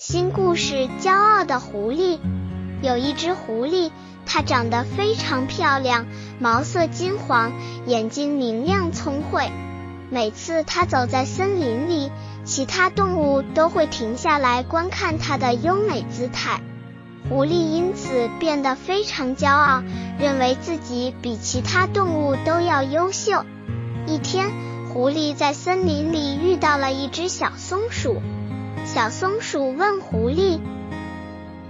新故事：骄傲的狐狸。有一只狐狸，它长得非常漂亮，毛色金黄，眼睛明亮聪慧。每次它走在森林里，其他动物都会停下来观看它的优美姿态。狐狸因此变得非常骄傲，认为自己比其他动物都要优秀。一天，狐狸在森林里遇到了一只小松鼠。小松鼠问狐狸：“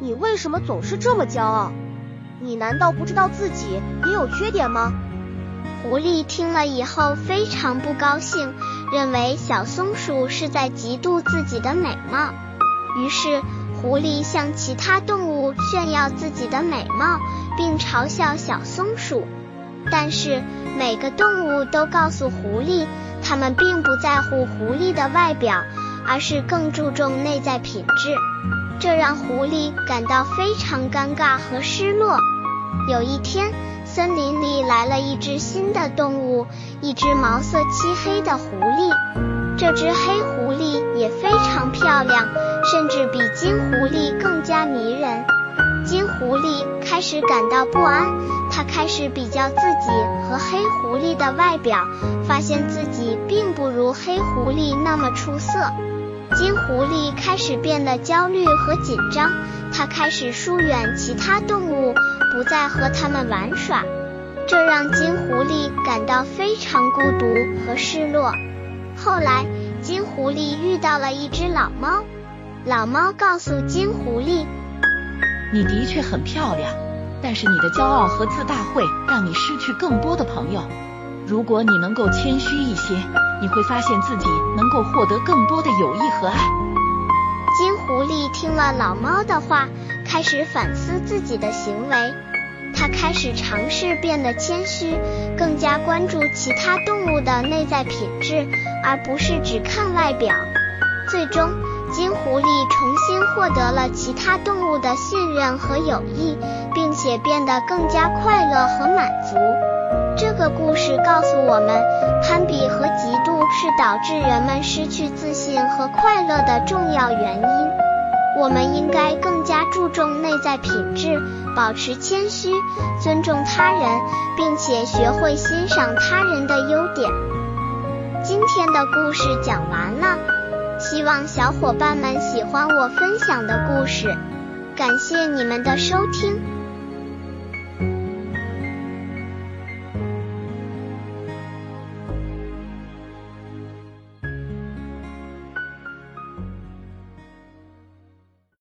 你为什么总是这么骄傲？你难道不知道自己也有缺点吗？”狐狸听了以后非常不高兴，认为小松鼠是在嫉妒自己的美貌。于是，狐狸向其他动物炫耀自己的美貌，并嘲笑小松鼠。但是，每个动物都告诉狐狸，它们并不在乎狐狸的外表。而是更注重内在品质，这让狐狸感到非常尴尬和失落。有一天，森林里来了一只新的动物，一只毛色漆黑的狐狸。这只黑狐狸也非常漂亮，甚至比金狐狸更加迷人。金狐狸开始感到不安，它开始比较自己和黑狐狸的外表，发现自己并不如黑狐狸那么出色。金狐狸开始变得焦虑和紧张，它开始疏远其他动物，不再和它们玩耍，这让金狐狸感到非常孤独和失落。后来，金狐狸遇到了一只老猫，老猫告诉金狐狸：“你的确很漂亮，但是你的骄傲和自大会让你失去更多的朋友。如果你能够谦虚一些。”你会发现自己能够获得更多的友谊和爱。金狐狸听了老猫的话，开始反思自己的行为。它开始尝试变得谦虚，更加关注其他动物的内在品质，而不是只看外表。最终，金狐狸重新获得了其他动物的信任和友谊，并且变得更加快乐和满足。这个故事告诉我们，攀比和嫉妒是导致人们失去自信和快乐的重要原因。我们应该更加注重内在品质，保持谦虚，尊重他人，并且学会欣赏他人的优点。今天的故事讲完了，希望小伙伴们喜欢我分享的故事。感谢你们的收听。